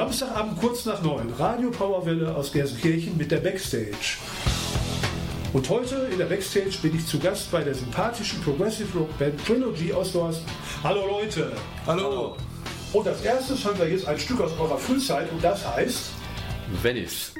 Samstagabend kurz nach neun, Radio Powerwelle aus Gelsenkirchen mit der Backstage. Und heute in der Backstage bin ich zu Gast bei der sympathischen Progressive Rock Band Trilogy aus Dorsten. Hallo Leute! Hallo! Und als erstes hören wir jetzt ein Stück aus eurer Frühzeit und das heißt Venice.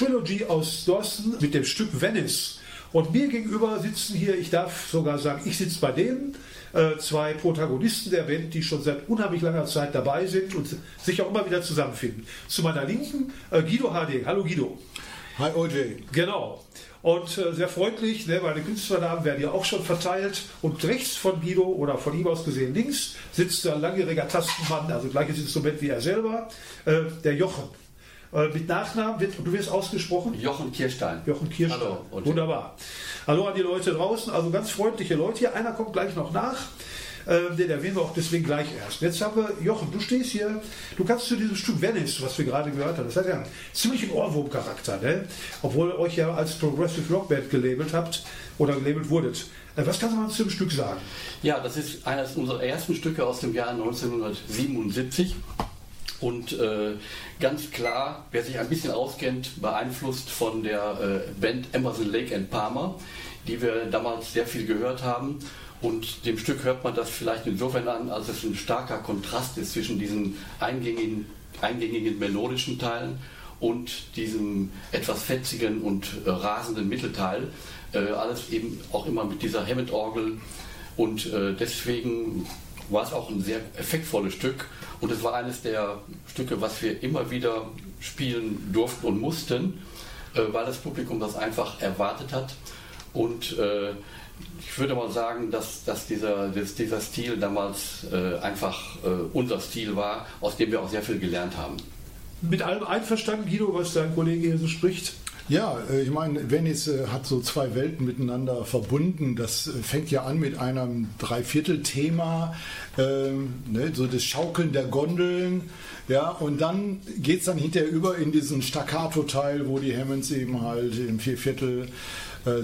Trilogy aus Dorsten mit dem Stück Venice. Und mir gegenüber sitzen hier, ich darf sogar sagen, ich sitze bei denen, äh, zwei Protagonisten der Band, die schon seit unheimlich langer Zeit dabei sind und sich auch immer wieder zusammenfinden. Zu meiner Linken äh, Guido Harding. Hallo Guido. Hi OJ. Genau. Und äh, sehr freundlich, ne, meine Künstlernamen werden ja auch schon verteilt. Und rechts von Guido oder von ihm aus gesehen links sitzt ein langjähriger Tastenmann, also gleiches Instrument wie er selber, der Jochen. Äh, mit Nachnamen wird, du wirst ausgesprochen? Jochen Kirstein. Jochen Kirstein. Hallo. Und Wunderbar. Hallo an die Leute draußen, also ganz freundliche Leute hier. Einer kommt gleich noch nach. Ähm, den erwähnen wir auch deswegen gleich erst. Jetzt haben wir, Jochen, du stehst hier, du kannst zu diesem Stück Venice, was wir gerade gehört haben, das hat ja einen ziemlichen Ohrwurm-Charakter, ne? obwohl ihr euch ja als Progressive Rock Band gelabelt habt oder gelabelt wurdet. Äh, was kannst du mal zu dem Stück sagen? Ja, das ist eines unserer ersten Stücke aus dem Jahr 1977. Und äh, ganz klar, wer sich ein bisschen auskennt, beeinflusst von der äh, Band Emerson Lake and Palmer, die wir damals sehr viel gehört haben. Und dem Stück hört man das vielleicht insofern an, als es ein starker Kontrast ist zwischen diesen eingängigen, eingängigen melodischen Teilen und diesem etwas fetzigen und äh, rasenden Mittelteil. Äh, alles eben auch immer mit dieser Hammond-Orgel. Und äh, deswegen war es auch ein sehr effektvolles Stück. Und es war eines der Stücke, was wir immer wieder spielen durften und mussten, äh, weil das Publikum das einfach erwartet hat. Und äh, ich würde mal sagen, dass, dass, dieser, dass dieser Stil damals äh, einfach äh, unser Stil war, aus dem wir auch sehr viel gelernt haben. Mit allem einverstanden, Guido, was dein Kollege hier so spricht? Ja, äh, ich meine, Venice äh, hat so zwei Welten miteinander verbunden. Das äh, fängt ja an mit einem Dreiviertel-Thema, ähm, ne, so das Schaukeln der Gondeln. Ja, und dann geht es dann hinterher über in diesen Staccato-Teil, wo die Hammonds eben halt im Vierviertel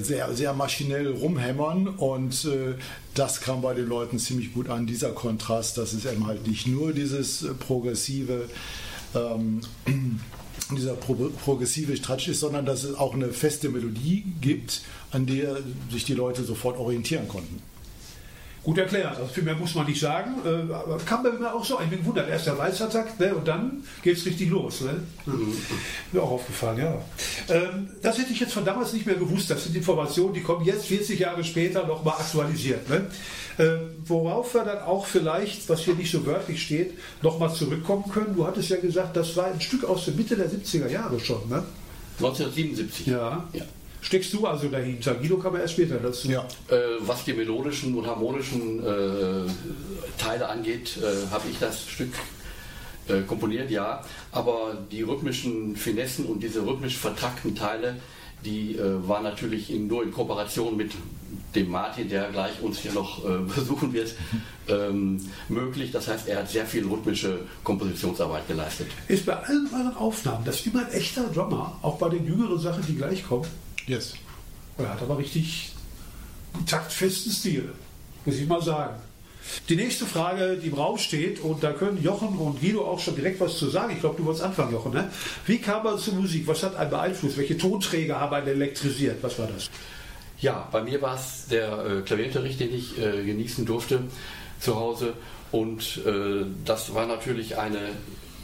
sehr, sehr maschinell rumhämmern und äh, das kam bei den Leuten ziemlich gut an, dieser Kontrast, dass es eben halt nicht nur dieses progressive ähm, dieser pro progressive Stratsch ist, sondern dass es auch eine feste Melodie gibt, an der sich die Leute sofort orientieren konnten. Gut erklärt, also viel mehr muss man nicht sagen. Äh, aber kam bei mir auch so, ich bin gewundert, erst der Walzattack ne, und dann geht es richtig los. Ne? Mhm. Mir auch aufgefallen, ja. Ähm, das hätte ich jetzt von damals nicht mehr gewusst. Das sind Informationen, die kommen jetzt 40 Jahre später nochmal aktualisiert. Ne? Äh, worauf wir dann auch vielleicht, was hier nicht so wörtlich steht, nochmal zurückkommen können. Du hattest ja gesagt, das war ein Stück aus der Mitte der 70er Jahre schon. Ne? 1977. Ja. ja steckst du also dahinter. Guido kam erst später dazu. Ja. Äh, was die melodischen und harmonischen äh, Teile angeht, äh, habe ich das Stück äh, komponiert, ja. Aber die rhythmischen Finessen und diese rhythmisch vertrackten Teile, die äh, waren natürlich in, nur in Kooperation mit dem Martin, der gleich uns hier noch äh, besuchen wird, ähm, möglich. Das heißt, er hat sehr viel rhythmische Kompositionsarbeit geleistet. Ist bei allen euren Aufnahmen das immer ein echter Drummer, auch bei den jüngeren Sachen, die gleich kommen? Yes. Er hat aber richtig taktfesten Stil, muss ich mal sagen. Die nächste Frage, die im Raum steht, und da können Jochen und Guido auch schon direkt was zu sagen. Ich glaube, du wolltest anfangen, Jochen. Ne? Wie kam man zur Musik? Was hat einen beeinflusst? Welche Tonträger haben einen elektrisiert? Was war das? Ja, bei mir war es der äh, Klavierunterricht, den ich äh, genießen durfte zu Hause. Und äh, das war natürlich eine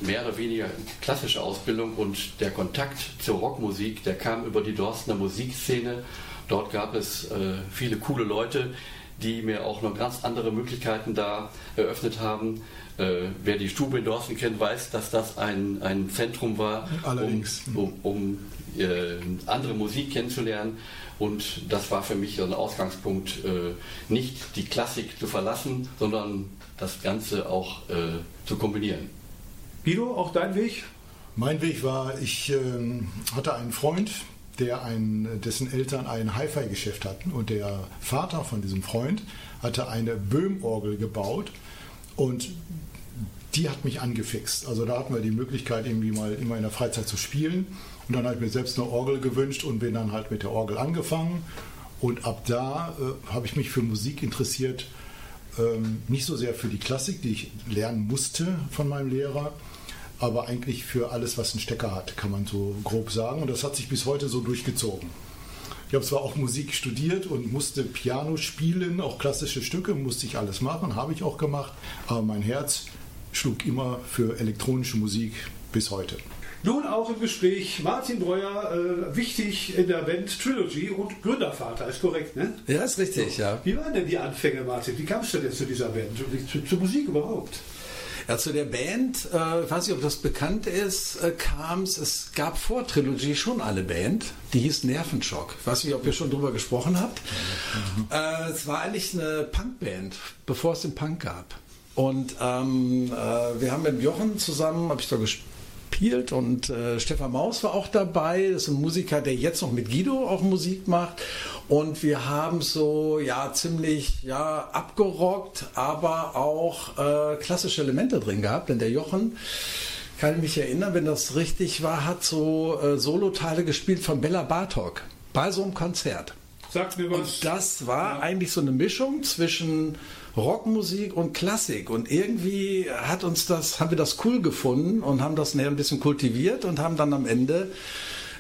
mehr oder weniger klassische Ausbildung und der Kontakt zur Rockmusik, der kam über die Dorstener Musikszene. Dort gab es äh, viele coole Leute, die mir auch noch ganz andere Möglichkeiten da eröffnet haben. Äh, wer die Stube in Dorsten kennt, weiß, dass das ein, ein Zentrum war, Allerdings. um, um, um äh, andere Musik kennenzulernen. Und das war für mich ein Ausgangspunkt, äh, nicht die Klassik zu verlassen, sondern das Ganze auch äh, zu kombinieren. Guido, auch dein Weg? Mein Weg war, ich ähm, hatte einen Freund, der ein, dessen Eltern ein Hi-Fi-Geschäft hatten und der Vater von diesem Freund hatte eine Böhm-Orgel gebaut und die hat mich angefixt. Also da hatten wir die Möglichkeit, irgendwie mal immer in der Freizeit zu spielen. Und dann habe ich mir selbst eine Orgel gewünscht und bin dann halt mit der Orgel angefangen. Und ab da äh, habe ich mich für Musik interessiert. Ähm, nicht so sehr für die Klassik, die ich lernen musste von meinem Lehrer, aber eigentlich für alles, was einen Stecker hat, kann man so grob sagen. Und das hat sich bis heute so durchgezogen. Ich habe zwar auch Musik studiert und musste Piano spielen, auch klassische Stücke, musste ich alles machen, habe ich auch gemacht, aber mein Herz schlug immer für elektronische Musik bis heute. Nun auch im Gespräch Martin Breuer, äh, wichtig in der Band Trilogy und Gründervater, ist korrekt, ne? Ja, ist richtig, ja. Wie waren denn die Anfänge, Martin? Wie kamst du denn zu dieser Band und zu, zur Musik überhaupt? Ja, zu der Band, äh, ich weiß nicht, ob das bekannt ist, äh, kam es, es gab vor Trilogy schon eine Band, die hieß Nervenschock. Ich weiß nicht, ob ihr schon drüber gesprochen habt. Äh, es war eigentlich eine Punkband, bevor es den Punk gab. Und ähm, äh, wir haben mit Jochen zusammen, habe ich da gespielt und äh, Stefan Maus war auch dabei. Das ist ein Musiker, der jetzt noch mit Guido auch Musik macht. Und wir haben so ja ziemlich ja abgerockt, aber auch äh, klassische Elemente drin gehabt. Denn der Jochen kann ich mich erinnern, wenn das richtig war, hat so äh, Soloteile gespielt von Bella Bartok bei so einem Konzert. Sagt mir was. Und das war eigentlich so eine Mischung zwischen Rockmusik und Klassik. Und irgendwie hat uns das, haben wir das cool gefunden und haben das näher ein bisschen kultiviert und haben dann am Ende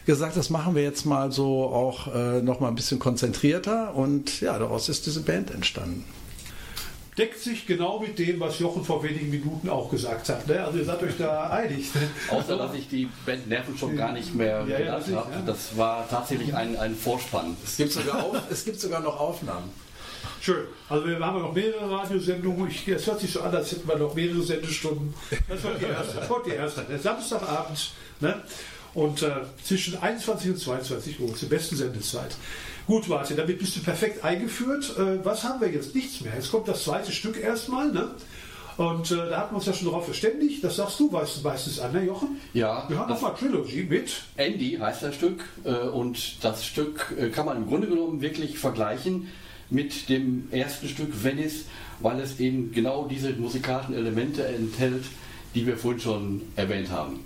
gesagt, das machen wir jetzt mal so auch äh, noch mal ein bisschen konzentrierter. Und ja, daraus ist diese Band entstanden. Deckt sich genau mit dem, was Jochen vor wenigen Minuten auch gesagt hat. Ne? Also ihr seid euch da einig. Ne? Außer, dass ich die Band Nervenschock gar nicht mehr Ja, ja, habe. ja. Das war tatsächlich ein, ein Vorspann. Es gibt sogar, auf, es gibt sogar noch Aufnahmen. Schön. Also wir haben noch mehrere Radiosendungen. Ich, es hört sich so an, als hätten wir noch mehrere Sendestunden. Das war die erste. Das war die erste. Der Samstagabend. Ne? Und äh, zwischen 21 und 22 Uhr zur besten Sendezeit. Gut, Martin, damit bist du perfekt eingeführt. Äh, was haben wir jetzt? Nichts mehr. Jetzt kommt das zweite Stück erstmal. Ne? Und äh, da hatten wir uns ja schon darauf verständigt. Das sagst du weißt, es an, ne, Jochen? Ja, Wir haben das- nochmal Trilogy mit. Andy heißt das Stück äh, und das Stück äh, kann man im Grunde genommen wirklich vergleichen mit dem ersten Stück Venice, weil es eben genau diese musikalischen Elemente enthält, die wir vorhin schon erwähnt haben.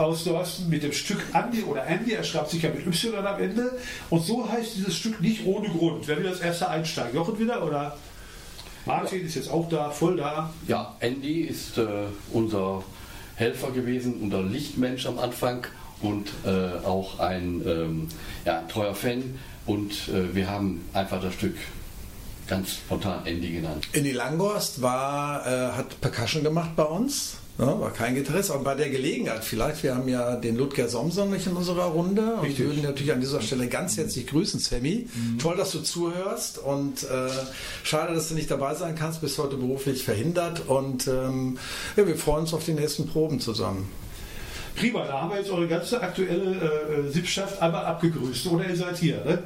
Aus Dorsten mit dem Stück Andy oder Andy, er schreibt sich ja mit Y am Ende. Und so heißt dieses Stück nicht ohne Grund. Wer will das erste einsteigen? Jochen wieder oder? Martin ist jetzt auch da, voll da. Ja, Andy ist äh, unser Helfer gewesen, unser Lichtmensch am Anfang und äh, auch ein, ähm, ja, treuer Fan. Und äh, wir haben einfach das Stück ganz spontan Andy genannt. Andy Langhorst war, äh, hat Percussion gemacht bei uns. Ja, war kein Gitarrist, aber bei der Gelegenheit vielleicht, wir haben ja den Ludger Somson nicht in unserer Runde und Richtig. würden natürlich an dieser Stelle ganz herzlich grüßen, Sammy. Toll, dass du zuhörst und äh, schade, dass du nicht dabei sein kannst, bist heute beruflich verhindert und ähm, ja, wir freuen uns auf die nächsten Proben zusammen. Prima, da haben wir jetzt eure ganze aktuelle äh, Sippschaft einmal abgegrüßt. Oder ihr seid hier. Ne?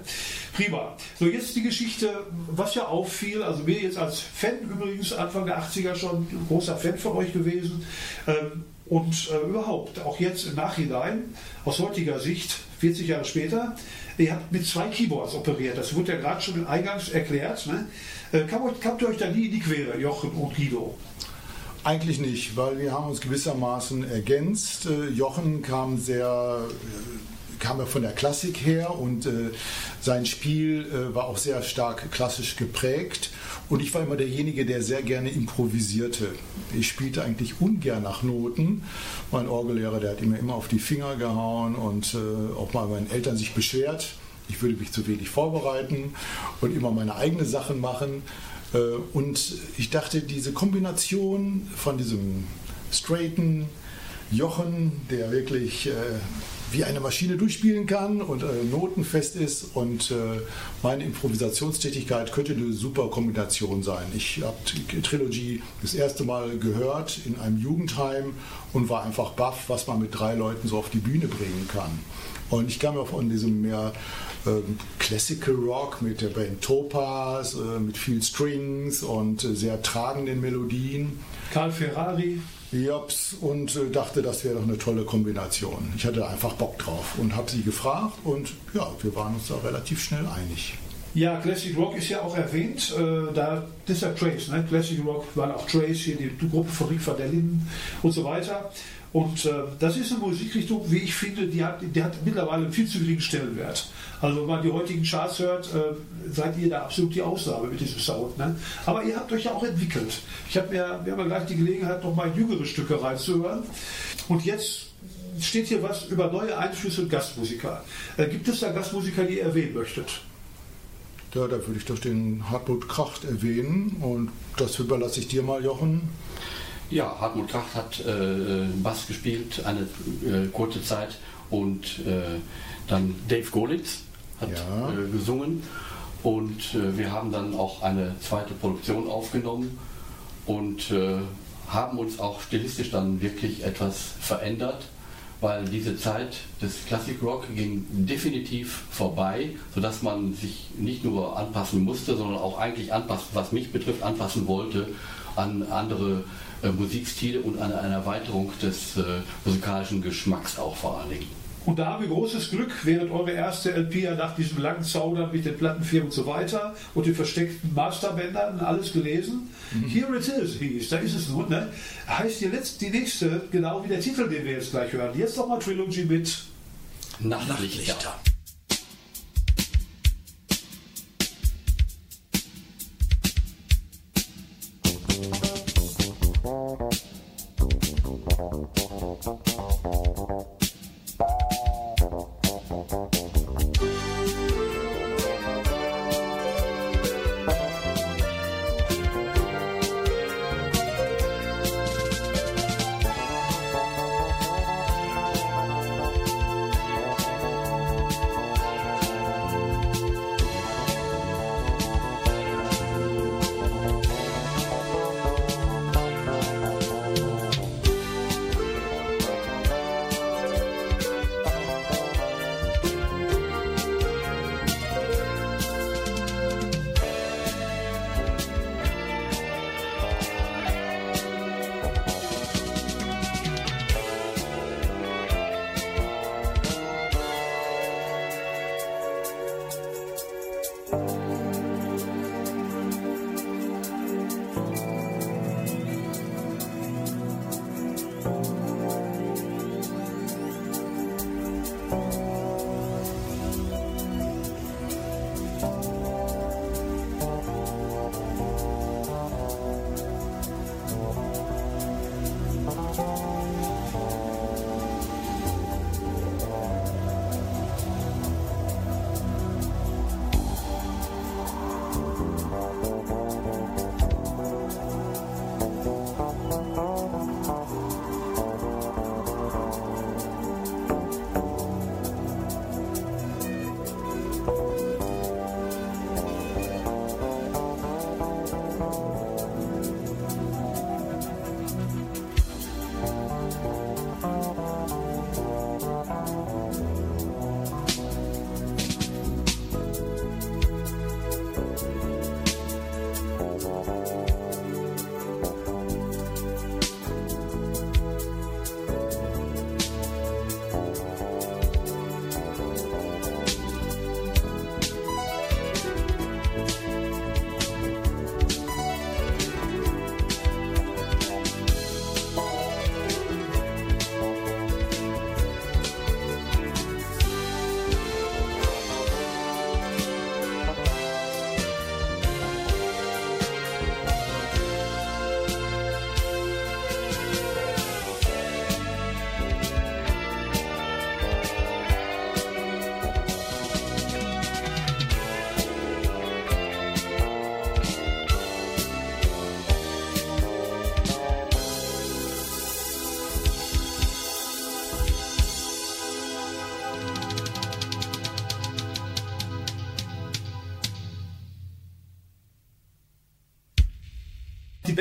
Prima. So, jetzt die Geschichte, was ja auffiel, also mir jetzt als Fan übrigens Anfang der 80er schon großer Fan von euch gewesen. Ähm, und äh, überhaupt, auch jetzt im Nachhinein, aus heutiger Sicht, 40 Jahre später, ihr habt mit zwei Keyboards operiert. Das wurde ja gerade schon eingangs erklärt. Ne? Äh, kam, euch, kamt ihr euch da nie in die Quere, Jochen und Guido? Eigentlich nicht, weil wir haben uns gewissermaßen ergänzt. Äh, Jochen kam sehr, äh, kam ja von der Klassik her und äh, sein Spiel war auch sehr stark klassisch geprägt. Und ich war immer derjenige, der sehr gerne improvisierte. Ich spielte eigentlich ungern nach Noten. Mein Orgellehrer, der hat mir immer auf die Finger gehauen und auch mal meinen Eltern sich beschwert. Ich würde mich zu wenig vorbereiten und immer meine eigenen Sachen machen. Äh, Und ich dachte, diese Kombination von diesem straighten Jochen, der wirklich äh, wie eine Maschine durchspielen kann und äh, notenfest ist und meine Improvisationstätigkeit könnte eine super Kombination sein. Ich habe die Trilogy das erste Mal gehört in einem Jugendheim und war einfach baff, was man mit drei Leuten so auf die Bühne bringen kann. Und ich kam ja von diesem mehr ähm, Classical Rock mit der Band Topaz, äh, mit viel Strings und äh, sehr tragenden Melodien. Karl Ferrari, Jops und äh, dachte, das wäre doch eine tolle Kombination. Ich hatte einfach Bock drauf und habe sie gefragt und ja, wir waren uns da relativ schnell einig. Ja, Classic Rock ist ja auch erwähnt. Äh, da, das ist ja Trace, ne? Classic Rock waren auch Trace, hier die, Gruppe von Rick van der Linden und so weiter. Und äh, das ist eine Musikrichtung, wie ich finde, die hat, die hat mittlerweile einen viel zu geringen Stellenwert. Also wenn man die heutigen Charts hört, äh, seid ihr da absolut die Ausnahme mit diesem Sound. Ne? Aber ihr habt euch ja auch entwickelt. Ich hab mir, wir haben ja gleich die Gelegenheit, noch mal jüngere Stücke reinzuhören. Und jetzt steht hier was über neue Einflüsse und Gastmusiker. Äh, gibt es da Gastmusiker, die ihr erwähnen möchtet? Ja, da würde ich doch den Hartmut Kracht erwähnen und das überlasse ich dir mal, Jochen. Ja, Hartmut Kracht hat äh, Bass gespielt eine äh, kurze Zeit und äh, dann Dave Golitz hat Ja. äh, gesungen und äh, wir haben dann auch eine zweite Produktion aufgenommen und äh, haben uns auch stilistisch dann wirklich etwas verändert, weil diese Zeit des Classic Rock ging definitiv vorbei, sodass man sich nicht nur anpassen musste, sondern auch eigentlich anpassen, was mich betrifft, anpassen wollte an andere äh, Musikstile und an eine Erweiterung des äh, musikalischen Geschmacks auch vor allen Dingen. Und da haben wir großes Glück, während eure erste LP ja nach diesem langen Zaudern mit den Plattenfirmen und so weiter und den versteckten Masterbändern alles gelesen. Here it is hieß, da ist es nun. Ne? Heißt die, letzte, die nächste, genau wie der Titel, den wir jetzt gleich hören. Jetzt nochmal Trilogy mit Nachtlichter. Nachtlichter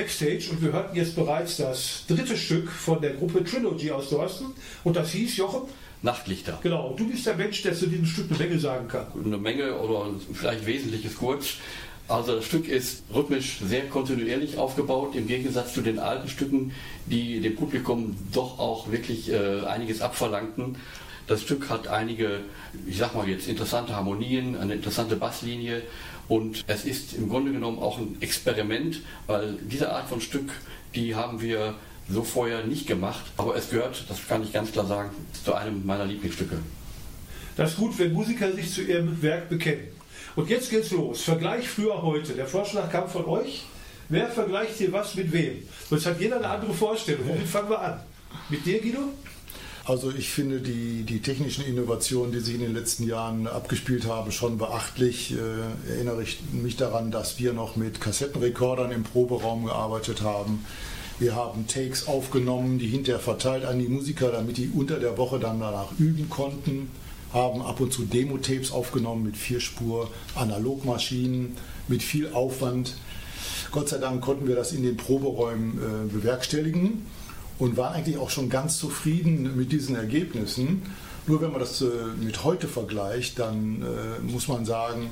Backstage und wir hörten jetzt bereits das dritte Stück von der Gruppe Trilogy aus Dorsten und das hieß Jochen. Nachtlichter. Genau, du bist der Mensch, der zu diesem Stück eine Menge sagen kann. Eine Menge oder vielleicht Wesentliches kurz. Also das Stück ist rhythmisch sehr kontinuierlich aufgebaut, im Gegensatz zu den alten Stücken, die dem Publikum doch auch wirklich äh, einiges abverlangten. Das Stück hat einige, ich sag mal jetzt, interessante Harmonien, eine interessante Basslinie und es ist im Grunde genommen auch ein Experiment, weil diese Art von Stück, die haben wir so vorher nicht gemacht, aber es gehört, das kann ich ganz klar sagen, zu einem meiner Lieblingsstücke. Das ist gut, wenn Musiker sich zu ihrem Werk bekennen. Und jetzt geht's los. Vergleich früher heute. Der Vorschlag kam von euch. Wer vergleicht hier was mit wem? Sonst hat jeder eine andere Vorstellung. Womit fangen wir an? Mit dir, Guido? Also ich finde die, die technischen Innovationen, die sich in den letzten Jahren abgespielt haben, schon beachtlich. Äh, erinnere ich mich daran, dass wir noch mit Kassettenrekordern im Proberaum gearbeitet haben. Wir haben Takes aufgenommen, die hinterher verteilt an die Musiker, damit die unter der Woche dann danach üben konnten. Haben ab und zu Demo-Tapes aufgenommen mit Vierspur, Analogmaschinen, mit viel Aufwand. Gott sei Dank konnten wir das in den Proberäumen äh, bewerkstelligen und waren eigentlich auch schon ganz zufrieden mit diesen Ergebnissen. Nur wenn man das äh, mit heute vergleicht, dann äh, muss man sagen,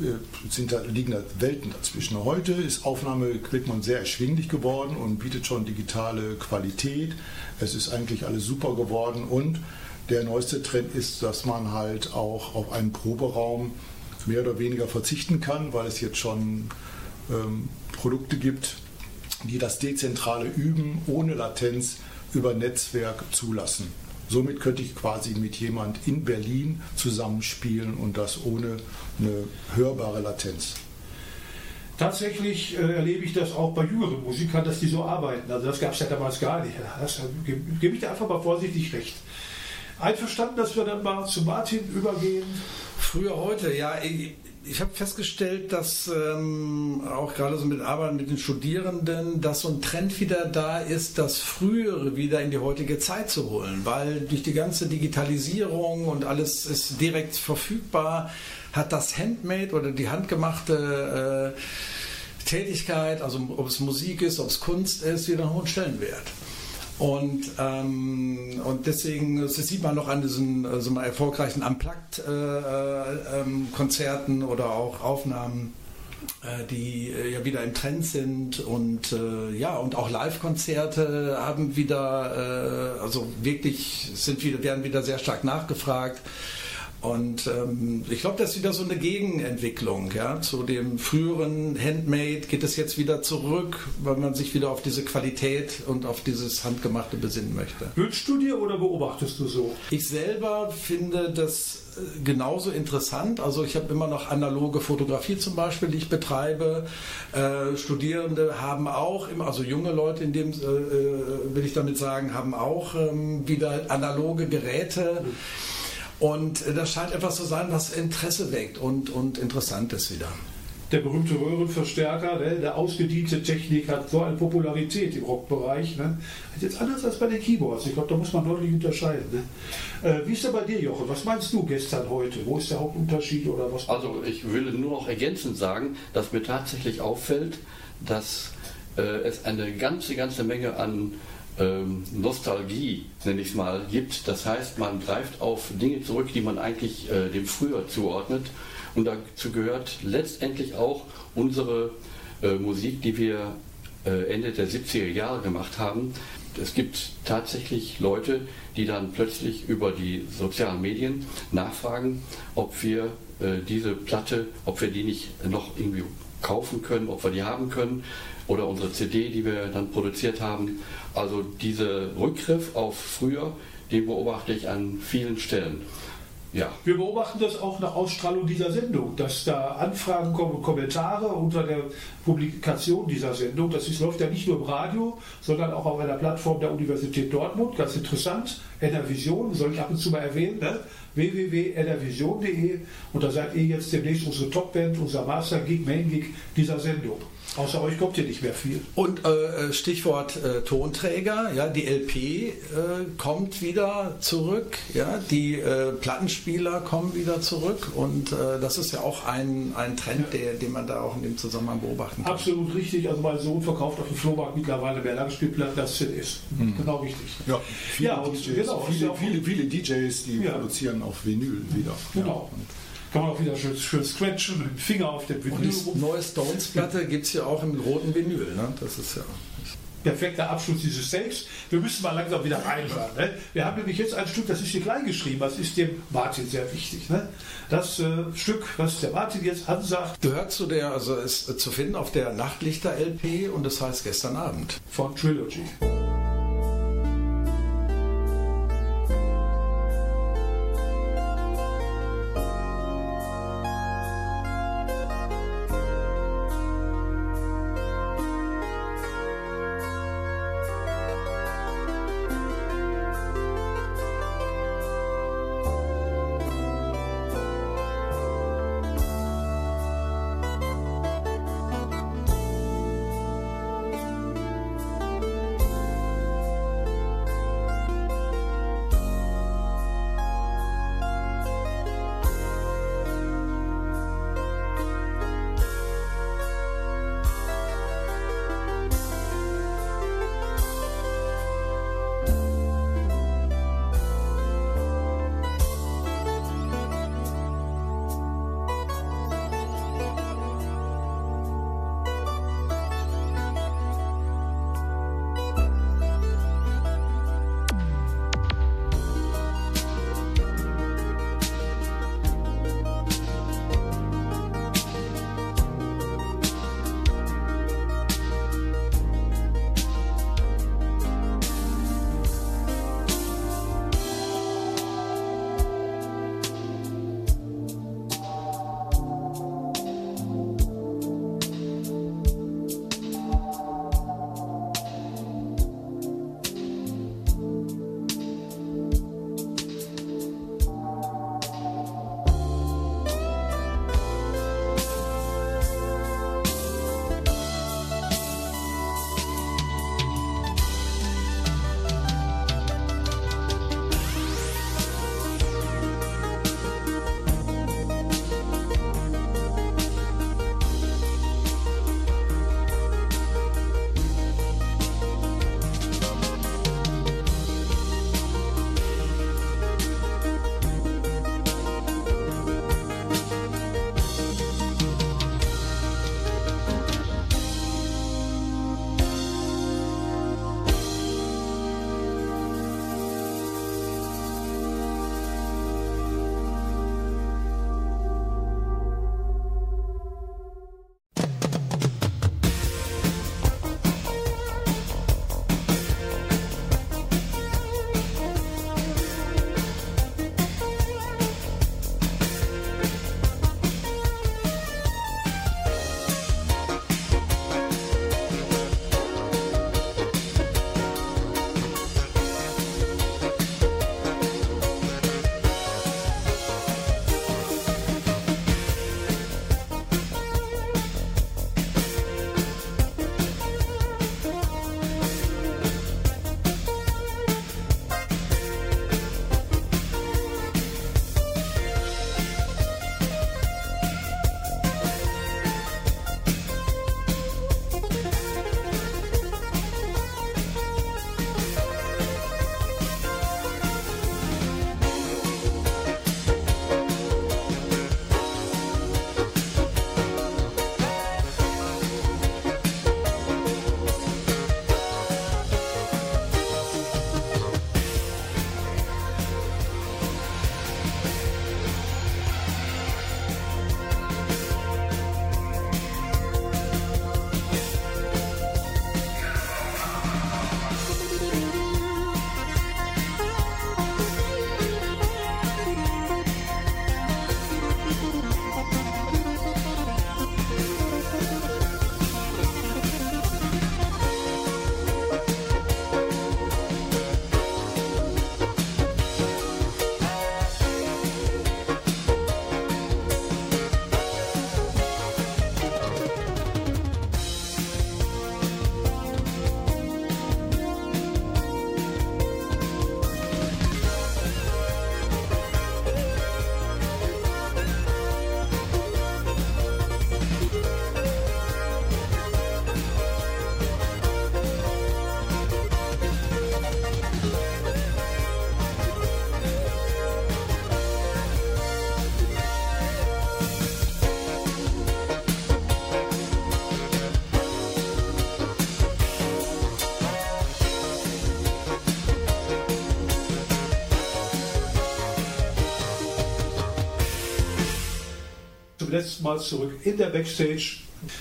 äh, sind da, liegen da Welten dazwischen. Heute ist Aufnahmeequipment sehr erschwinglich geworden und bietet schon digitale Qualität. Es ist eigentlich alles super geworden und der neueste Trend ist, dass man halt auch auf einen Proberaum mehr oder weniger verzichten kann, weil es jetzt schon ähm, Produkte gibt, die das dezentrale Üben ohne Latenz über Netzwerk zulassen. Somit könnte ich quasi mit jemand in Berlin zusammenspielen und das ohne eine hörbare Latenz. Tatsächlich äh, erlebe ich das auch bei jüngeren Musikern, dass die so arbeiten. Also das gab es ja damals gar nicht. Das gebe ich dir einfach mal vorsichtig recht. Einverstanden, dass wir dann mal zu Martin übergehen? Früher heute, ja. Ich, ich habe festgestellt, dass ähm, auch gerade so mit Arbeiten mit den Studierenden, dass so ein Trend wieder da ist, das Frühere wieder in die heutige Zeit zu holen, weil durch die ganze Digitalisierung und alles ist direkt verfügbar, hat das Handmade oder die handgemachte äh, Tätigkeit, also ob es Musik ist, ob es Kunst ist, wieder einen hohen Stellenwert. Und, ähm, und deswegen, das sieht man noch an diesen äh, so erfolgreichen Unplugged-Konzerten äh, äh, oder auch Aufnahmen äh, die äh, ja wieder im Trend sind. Und äh, ja und auch Live-Konzerte haben wieder äh, also wirklich sind wieder werden wieder sehr stark nachgefragt und ähm, ich glaube, das ist wieder so eine Gegenentwicklung. Ja? Zu dem früheren Handmade geht es jetzt wieder zurück, weil man sich wieder auf diese Qualität und auf dieses Handgemachte besinnen möchte. Wünschst du dir oder beobachtest du so? Ich selber finde das äh, genauso interessant. Also ich habe immer noch analoge Fotografie zum Beispiel, die ich betreibe. Äh, Studierende haben auch immer, also junge Leute in dem äh, äh will ich damit sagen, haben auch ähm, wieder analoge Geräte. Mhm und äh, das scheint etwas zu sein, was Interesse weckt und, und interessant ist wieder. Der berühmte Röhrenverstärker, ne, der ausgediente Technik hat so eine Popularität im Rockbereich. Ne? Jetzt anders als bei den Keyboards. Ich glaube, da muss man deutlich unterscheiden. Ne? Äh, wie ist der bei dir, Jochen? Was meinst du gestern, heute? Wo ist der Hauptunterschied oder was? Also ich will nur noch ergänzend sagen, dass mir tatsächlich auffällt, dass äh, es eine ganze, ganze Menge an ähm, Nostalgie, nenne ich es mal, gibt. Das heißt, man greift auf Dinge zurück, die man eigentlich äh, dem Früher zuordnet. Und dazu gehört letztendlich auch unsere äh, Musik, die wir äh, Ende der 70er Jahre gemacht haben. Es gibt tatsächlich Leute, die dann plötzlich über die sozialen Medien nachfragen, ob wir äh, diese Platte, ob wir die nicht noch irgendwie kaufen können, ob wir die haben können oder unsere CD, die wir dann produziert haben. Also dieser Rückgriff auf früher, den beobachte ich an vielen Stellen. Ja. Wir beobachten das auch nach Ausstrahlung dieser Sendung, dass da Anfragen kommen und Kommentare unter der Publikation dieser Sendung. Das ist, läuft ja nicht nur im Radio, sondern auch auf einer Plattform der Universität Dortmund. Ganz interessant. NRVision, soll ich ab und zu mal erwähnen, ne? www.nrvision.de und da seid ihr jetzt demnächst unsere Topband, unser Master Gig, Main Gig dieser Sendung. Außer euch kommt hier nicht mehr viel. Und äh, Stichwort äh, Tonträger, ja, die LP äh, kommt wieder zurück, ja, die äh, Plattenspieler kommen wieder zurück und äh, das ist ja auch ein, ein Trend, der, den man da auch in dem Zusammenhang beobachten kann. Absolut richtig. Also mein Sohn verkauft auf dem Flohmarkt mittlerweile mehr Langspielplatten als CDs. Genau richtig. Ja, viele, Ja, und DJs, genau, ja viele, viele, viele DJs, die Ja. produzieren auf Vinyl wieder. Genau. Kann man auch wieder schön, schön scratchen mit dem Finger auf dem Und Vinyl die rum. neue Stones-Platte gibt es ja auch im roten Vinyl, ne? Das ist ja. Perfekter Abschluss dieses Takes. Wir müssen mal langsam wieder reinhören. Ne? Wir haben nämlich jetzt ein Stück, das ist hier klein geschrieben, das ist dem Martin sehr wichtig. Ne? Das äh, Stück, was der Martin jetzt ansagt, Gehört zu der, also ist äh, zu finden auf der Nachtlichter-LP und das heißt gestern Abend. von Trilogy. Letztmals zurück in der Backstage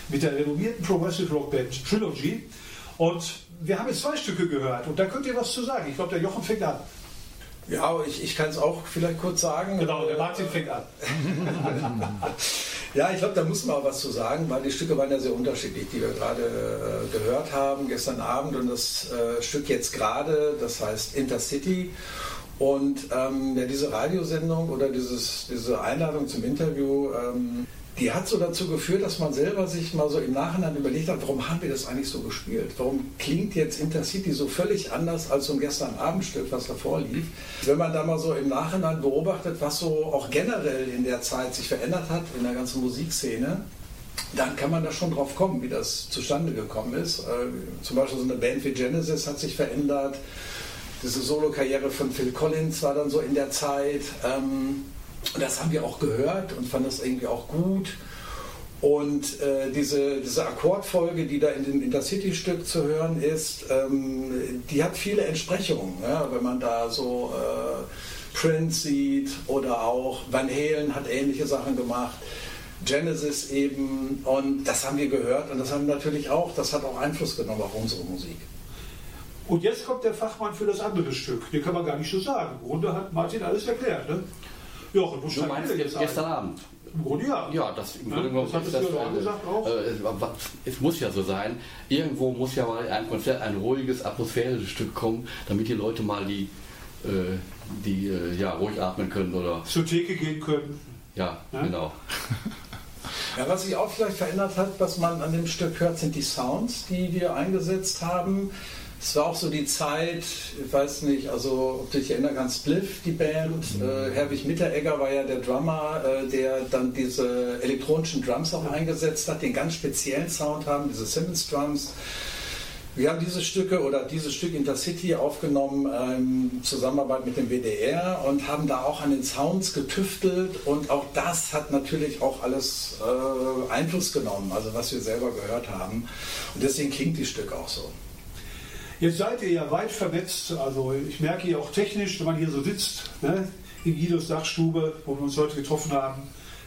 mit der renommierten Progressive Rock Band Trilogy. Und wir haben jetzt zwei Stücke gehört und da könnt ihr was zu sagen. Ich glaube, der Jochen fängt an. Ja, ich, ich kann es auch vielleicht kurz sagen. Genau, der Martin fängt an. ja, ich glaube, da muss man auch was zu sagen, weil die Stücke waren ja sehr unterschiedlich, die wir gerade äh, gehört haben gestern Abend und das äh, Stück jetzt gerade, das heißt Intercity. Und ähm, ja, diese Radiosendung oder dieses, diese Einladung zum Interview, ähm, die hat so dazu geführt, dass man selber sich mal so im Nachhinein überlegt hat, warum haben wir das eigentlich so gespielt? Warum klingt jetzt Intercity so völlig anders als so ein gestern Abendstück, was davor lief? Wenn man da mal so im Nachhinein beobachtet, was so auch generell in der Zeit sich verändert hat in der ganzen Musikszene, dann kann man da schon drauf kommen, wie das zustande gekommen ist. Äh, zum Beispiel so eine Band wie Genesis hat sich verändert. Diese Solo-Karriere von Phil Collins war dann so in der Zeit. Ähm, das haben wir auch gehört und fanden das irgendwie auch gut. Und äh, diese, diese Akkordfolge, die da in dem Intercity-Stück zu hören ist, ähm, die hat viele Entsprechungen. Ja? Wenn man da so äh, Prince sieht oder auch Van Halen hat ähnliche Sachen gemacht. Genesis eben und das haben wir gehört und das haben natürlich auch, das hat auch Einfluss genommen auf unsere Musik. Und jetzt kommt der Fachmann für das andere Stück. Den kann man gar nicht so sagen. Im Grunde hat Martin alles erklärt. Ne? Jochen, du meinst jetzt gestern Abend? Im Grunde ja. Ja, das im Grunde genommen das, das, äh, gesagt auch. Äh, es muss ja so sein. Irgendwo muss ja mal ein Konzert, ein ruhiges, atmosphärisches Stück kommen, damit die Leute mal die, äh, die äh, ja, ruhig atmen können oder zur Theke gehen können. Ja, ja? genau. Ja, was sich auch vielleicht verändert hat, was man an dem Stück hört, sind die Sounds, die wir eingesetzt haben. Es war auch so die Zeit, ich weiß nicht, also ob du dich erinnern kannst, Spliff, die Band. Mhm. Äh, Herwig Mitteregger war ja der Drummer, äh, der dann diese elektronischen Drums auch eingesetzt hat, den ganz speziellen Sound haben, diese Simmons Drums. Wir haben diese Stücke oder dieses Stück Intercity aufgenommen in ähm, Zusammenarbeit mit dem WDR und haben da auch an den Sounds getüftelt und auch das hat natürlich auch alles äh, Einfluss genommen, also was wir selber gehört haben. Und deswegen klingt die Stück auch so. Jetzt seid ihr ja weit vernetzt, also ich merke hier auch technisch, wenn man hier so sitzt, ne, in Guidos Dachstube, wo wir uns heute getroffen haben,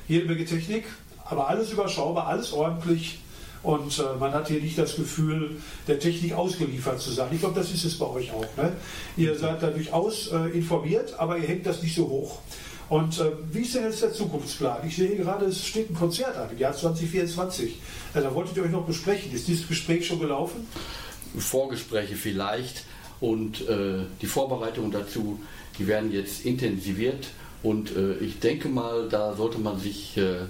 jede Menge Technik, aber alles überschaubar, alles ordentlich und äh, man hat hier nicht das Gefühl, der Technik ausgeliefert zu sein. Ich glaube, das ist es bei euch auch. Ne? Ihr seid da durchaus äh, informiert, aber ihr hängt das nicht so hoch. Und äh, wie ist denn jetzt der Zukunftsplan? Ich sehe gerade, es steht ein Konzert an im Jahr 2024. Also, da wolltet ihr euch noch besprechen. Ist dieses Gespräch schon gelaufen? Vorgespräche vielleicht und äh, die Vorbereitungen dazu, die werden jetzt intensiviert und äh, ich denke mal, da sollte man sich äh,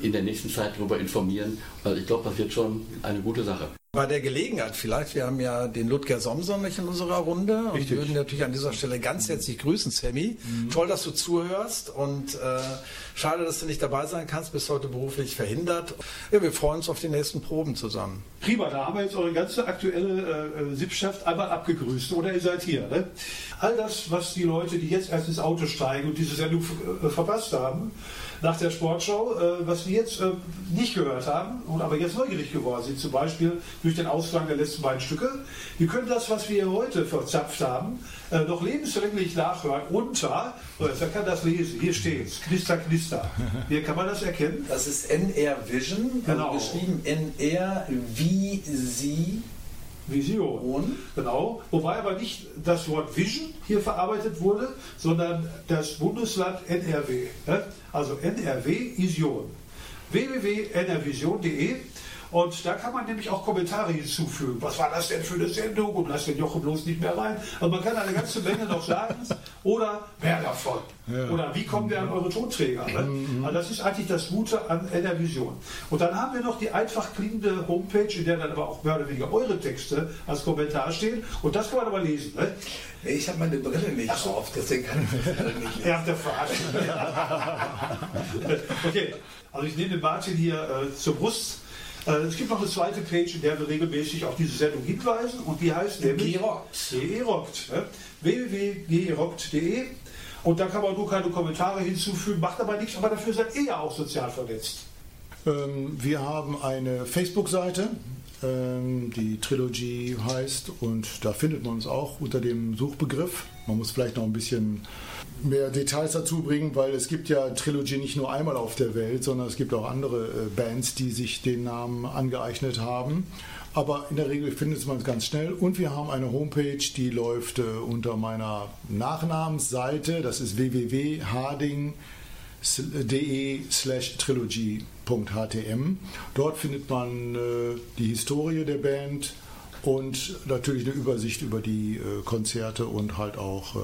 in der nächsten Zeit darüber informieren, weil ich glaube, das wird schon eine gute Sache. Bei der Gelegenheit vielleicht, wir haben ja den Ludger Somson nicht in unserer Runde und Richtig. würden natürlich an dieser Stelle ganz herzlich grüßen, Sammy. Mhm. Toll, dass du zuhörst und äh, schade, dass du nicht dabei sein kannst, bist heute beruflich verhindert. Ja, wir freuen uns auf die nächsten Proben zusammen. Prima, da haben wir jetzt eure ganze aktuelle äh, Sippschaft einmal abgegrüßt oder ihr seid hier. Ne? All das, was die Leute, die jetzt erst ins Auto steigen und diese Sendung äh, verpasst haben, nach der Sportschau, äh, was wir jetzt äh, nicht gehört haben und aber jetzt neugierig geworden sind, zum Beispiel durch den Ausklang der letzten beiden Stücke. Wir können das, was wir heute verzapft haben, äh, noch lebenslänglich nachhören unter, wer kann das lesen? Hier steht es, Knister, Knister. Hier kann man das erkennen? Das ist NR Vision, genau. geschrieben NR wie Sie Vision. Genau. Wobei aber nicht das Wort Vision hier verarbeitet wurde, sondern das Bundesland NRW. Also NRW Vision. www.nrvision.de und da kann man nämlich auch Kommentare hinzufügen. Was war das denn für eine Sendung? Und lass den Jochen bloß nicht mehr rein. Also man kann eine ganze Menge noch sagen. Oder wer davon? Ja. Oder wie kommen wir an eure Tonträger? Ne? Mhm. Also das ist eigentlich das Gute an der Vision. Und dann haben wir noch die einfach klingende Homepage, in der dann aber auch mehr oder weniger eure Texte als Kommentar stehen. Und das kann man aber lesen. Ne? Ich habe meine Brille nicht so. auf, deswegen kann ich das nicht lesen. Ja, der Verarscht. okay, also ich nehme den Martin hier äh, zur Brust. Äh, es gibt noch eine zweite Page, in der wir regelmäßig auf diese Sendung hinweisen und die heißt nämlich gerockt. Ne? www.gerockt.de und da kann man nur keine Kommentare hinzufügen, macht aber nichts, aber dafür seid ihr ja auch sozial vernetzt. Ähm, wir haben eine Facebook-Seite, ähm, die Trilogy heißt und da findet man uns auch unter dem Suchbegriff. Man muss vielleicht noch ein bisschen mehr Details dazu bringen, weil es gibt ja Trilogy nicht nur einmal auf der Welt, sondern es gibt auch andere äh, Bands, die sich den Namen angeeignet haben. Aber in der Regel findet man es ganz schnell. Und wir haben eine Homepage, die läuft äh, unter meiner Nachnamensseite. Das ist www.harding.de slash trilogy.htm. Dort findet man äh, die Historie der Band und natürlich eine Übersicht über die Konzerte und halt auch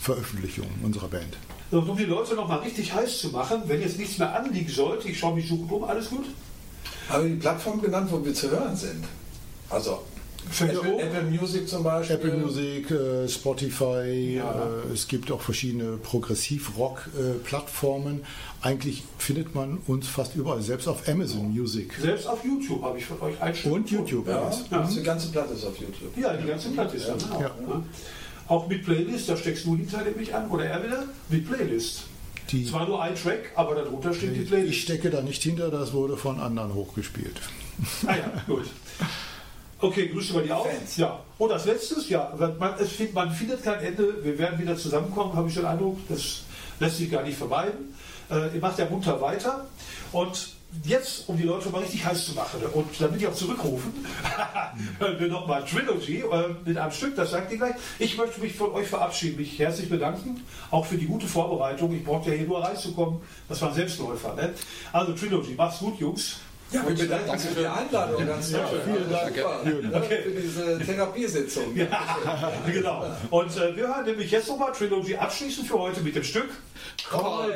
Veröffentlichungen unserer Band. So, um die Leute noch mal richtig heiß zu machen, wenn jetzt nichts mehr anliegen sollte, ich schaue mich suchen um, alles gut? Haben wir die Plattform genannt, wo wir zu hören sind? Also Apple, Apple, Music zum Beispiel. Apple Music, äh, Spotify, ja. äh, es gibt auch verschiedene Progressiv-Rock-Plattformen. Eigentlich findet man uns fast überall, selbst auf Amazon Music. Selbst auf YouTube habe ich von euch einstellen. Und YouTube, ja. ja. Die ganze Platte ist auf YouTube. Ja, die ganze Platte ist dann auch. Ja. Auch mit Playlist, da steckst du die Teile nämlich an, oder er wieder? Mit Playlist. Die Zwar nur ein Track, aber darunter steht die Playlist. Ich stecke da nicht hinter, das wurde von anderen hochgespielt. Ah ja, gut. Okay, grüße mal die auch. Fans. Ja. Und als letztes, ja, man, es, man, findet kein Ende. Wir werden wieder zusammenkommen, habe ich den Eindruck. Das lässt sich gar nicht vermeiden. Äh, ihr macht ja munter weiter. Und jetzt, um die Leute mal richtig heiß zu machen und damit die auch zurückrufen, hören wir nochmal Trilogy äh, mit einem Stück, das sagt ihr gleich. Ich möchte mich von euch verabschieden, mich herzlich bedanken, auch für die gute Vorbereitung. Ich brauchte ja hier nur reinzukommen. Das war ein Selbstläufer. Ne? Also Trilogy, macht's gut, Jungs. Ja, wir bedanken uns für die Einladung. Ganz ja, vielen Dank okay. für diese Therapiesitzung. Ja, genau. Und äh, wir hören nämlich jetzt nochmal Trilogy abschließend für heute mit dem Stück Call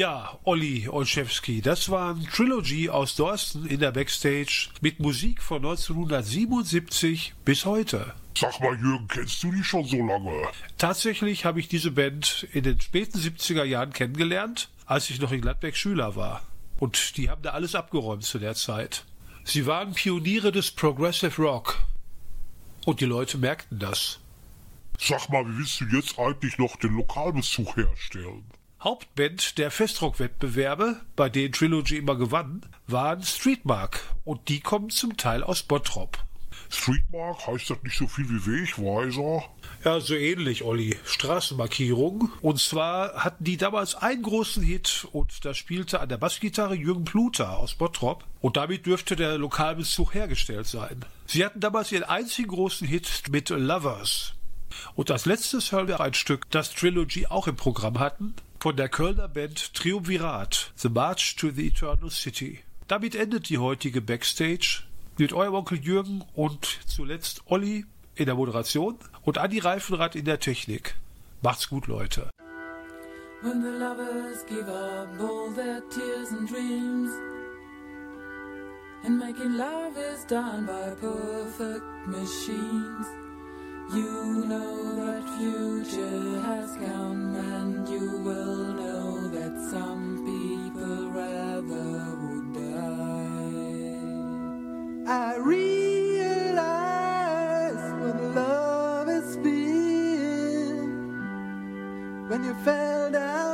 Ja, Olli Olszewski, das waren Trilogy aus Dorsten in der Backstage mit Musik von 1977 bis heute. Sag mal, Jürgen, kennst du die schon so lange? Tatsächlich habe ich diese Band in den späten 70er Jahren kennengelernt, als ich noch in Gladbeck Schüler war. Und die haben da alles abgeräumt zu der Zeit. Sie waren Pioniere des Progressive Rock. Und die Leute merkten das. Sag mal, wie willst du jetzt eigentlich noch den Lokalbezug herstellen? Hauptband der Festrock-Wettbewerbe, bei denen Trilogy immer gewann, waren Streetmark und die kommen zum Teil aus Bottrop. Streetmark heißt das nicht so viel wie Wegweiser? Ja, so ähnlich, Olli. Straßenmarkierung. Und zwar hatten die damals einen großen Hit und da spielte an der Bassgitarre Jürgen Pluter aus Bottrop und damit dürfte der Lokalbezug hergestellt sein. Sie hatten damals ihren einzigen großen Hit mit Lovers. Und als letztes hören wir ein Stück, das Trilogy auch im Programm hatten, von der Kölner Band Triumvirat, The March to the Eternal City. Damit endet die heutige Backstage mit eurem Onkel Jürgen und zuletzt Olli in der Moderation und Adi Reifenrad in der Technik. Macht's gut, Leute. When the lovers give up all their tears and dreams And making love is done by perfect machines You know that future has come and you will know that some people rather would die. I realize what love has been when you fell down